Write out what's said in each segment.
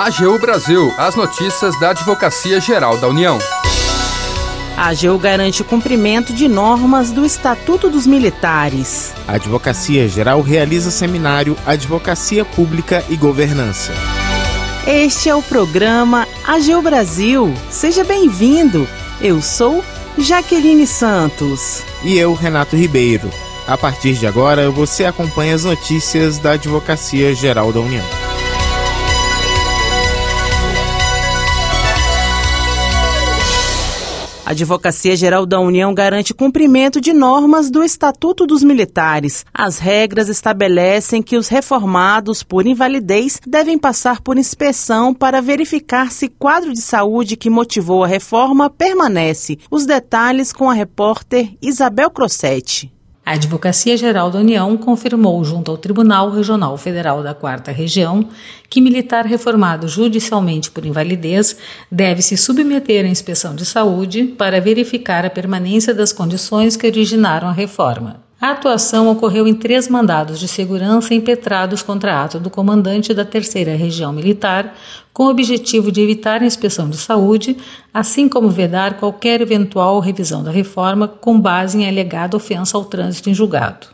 AGU Brasil, as notícias da Advocacia Geral da União. A AGU garante cumprimento de normas do Estatuto dos Militares. A Advocacia Geral realiza seminário Advocacia Pública e Governança. Este é o programa AGU Brasil. Seja bem-vindo. Eu sou Jaqueline Santos. E eu, Renato Ribeiro. A partir de agora, você acompanha as notícias da Advocacia Geral da União. A Advocacia Geral da União garante cumprimento de normas do Estatuto dos Militares. As regras estabelecem que os reformados por invalidez devem passar por inspeção para verificar se quadro de saúde que motivou a reforma permanece. Os detalhes com a repórter Isabel Crossetti. A Advocacia Geral da União confirmou junto ao Tribunal Regional Federal da Quarta Região que militar reformado judicialmente por invalidez deve se submeter à inspeção de saúde para verificar a permanência das condições que originaram a reforma. A atuação ocorreu em três mandados de segurança impetrados contra ato do comandante da Terceira Região Militar, com o objetivo de evitar a inspeção de saúde, assim como vedar qualquer eventual revisão da reforma com base em alegada ofensa ao trânsito em julgado.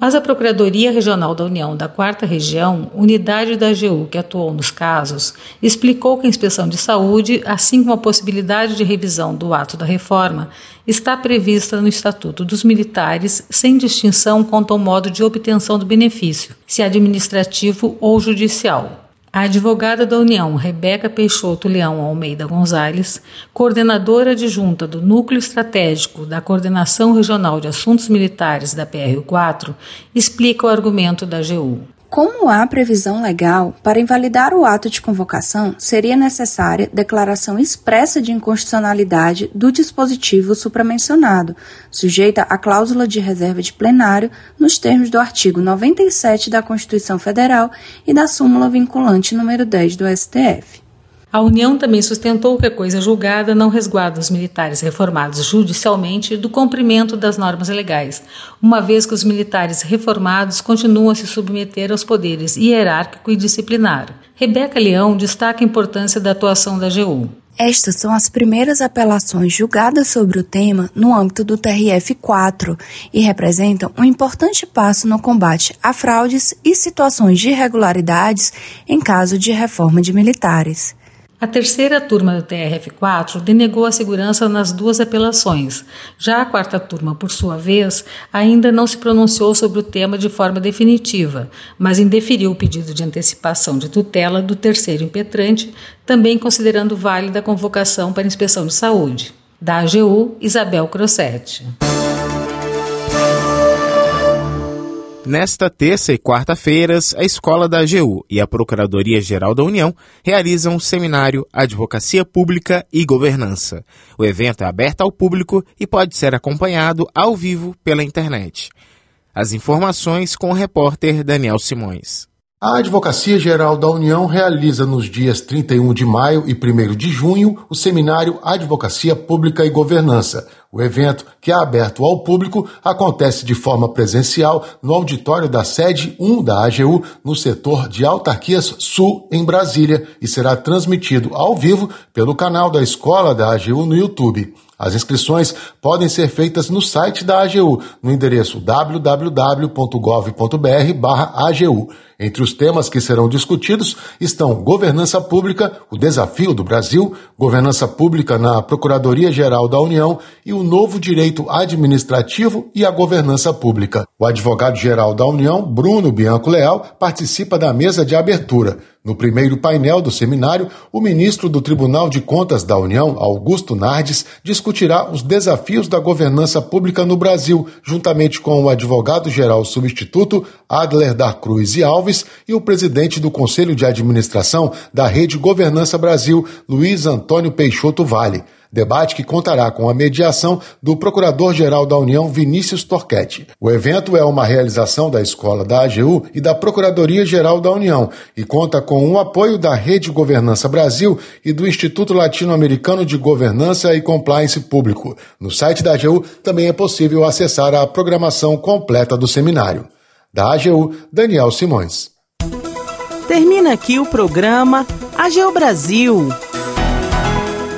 Mas a Procuradoria Regional da União da Quarta Região, unidade da AGU que atuou nos casos, explicou que a inspeção de saúde, assim como a possibilidade de revisão do ato da reforma, está prevista no Estatuto dos Militares, sem distinção quanto ao modo de obtenção do benefício, se administrativo ou judicial. A advogada da União, Rebeca Peixoto Leão Almeida Gonzalez, coordenadora adjunta do Núcleo Estratégico da Coordenação Regional de Assuntos Militares da PRU4, explica o argumento da AGU. Como há previsão legal, para invalidar o ato de convocação, seria necessária declaração expressa de inconstitucionalidade do dispositivo supramencionado, sujeita à cláusula de reserva de plenário nos termos do artigo 97 da Constituição Federal e da súmula vinculante número 10 do STF. A União também sustentou que a coisa julgada não resguarda os militares reformados judicialmente do cumprimento das normas legais, uma vez que os militares reformados continuam a se submeter aos poderes hierárquico e disciplinar. Rebeca Leão destaca a importância da atuação da AGU. Estas são as primeiras apelações julgadas sobre o tema no âmbito do TRF-4 e representam um importante passo no combate a fraudes e situações de irregularidades em caso de reforma de militares. A terceira turma do TRF4 denegou a segurança nas duas apelações. Já a quarta turma, por sua vez, ainda não se pronunciou sobre o tema de forma definitiva, mas indeferiu o pedido de antecipação de tutela do terceiro impetrante, também considerando válida a convocação para inspeção de saúde. Da AGU, Isabel Crossetti. Nesta terça e quarta-feiras, a Escola da AGU e a Procuradoria-Geral da União realizam um seminário Advocacia Pública e Governança. O evento é aberto ao público e pode ser acompanhado ao vivo pela internet. As informações com o repórter Daniel Simões. A Advocacia Geral da União realiza nos dias 31 de maio e 1 de junho o seminário Advocacia Pública e Governança. O evento, que é aberto ao público, acontece de forma presencial no auditório da sede 1 da AGU, no setor de Autarquias Sul, em Brasília, e será transmitido ao vivo pelo canal da Escola da AGU no YouTube. As inscrições podem ser feitas no site da AGU, no endereço www.gov.br/agu. Entre os temas que serão discutidos estão governança pública, o desafio do Brasil, governança pública na Procuradoria-Geral da União e o novo direito administrativo e a governança pública. O advogado-geral da União, Bruno Bianco Leal, participa da mesa de abertura. No primeiro painel do seminário, o ministro do Tribunal de Contas da União, Augusto Nardes, discutirá os desafios da governança pública no Brasil, juntamente com o advogado-geral substituto Adler da Cruz e Alves e o presidente do Conselho de Administração da Rede Governança Brasil, Luiz Antônio Peixoto Vale. Debate que contará com a mediação do Procurador-Geral da União, Vinícius Torquetti. O evento é uma realização da Escola da AGU e da Procuradoria-Geral da União e conta com o apoio da Rede Governança Brasil e do Instituto Latino-Americano de Governança e Compliance Público. No site da AGU também é possível acessar a programação completa do seminário. Da AGU, Daniel Simões. Termina aqui o programa AGU Brasil.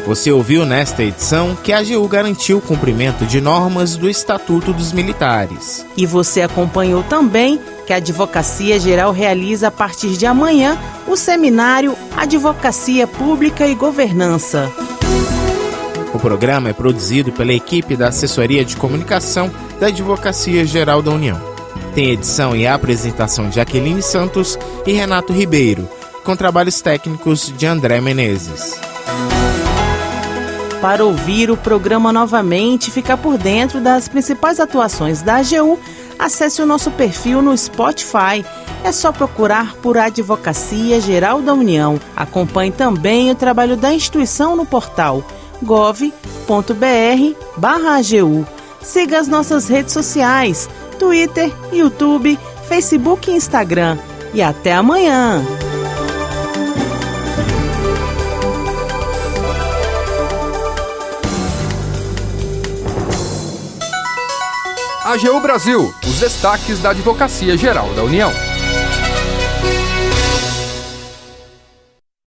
Você ouviu nesta edição que a AGU garantiu o cumprimento de normas do Estatuto dos Militares. E você acompanhou também que a Advocacia Geral realiza a partir de amanhã o seminário Advocacia Pública e Governança. O programa é produzido pela equipe da Assessoria de Comunicação da Advocacia Geral da União. Tem edição e apresentação de Aqueline Santos e Renato Ribeiro, com trabalhos técnicos de André Menezes. Para ouvir o programa novamente e ficar por dentro das principais atuações da AGU, acesse o nosso perfil no Spotify. É só procurar por Advocacia Geral da União. Acompanhe também o trabalho da instituição no portal gov.br/agu. Siga as nossas redes sociais: Twitter, YouTube, Facebook e Instagram. E até amanhã! AGU Brasil, os destaques da Advocacia Geral da União.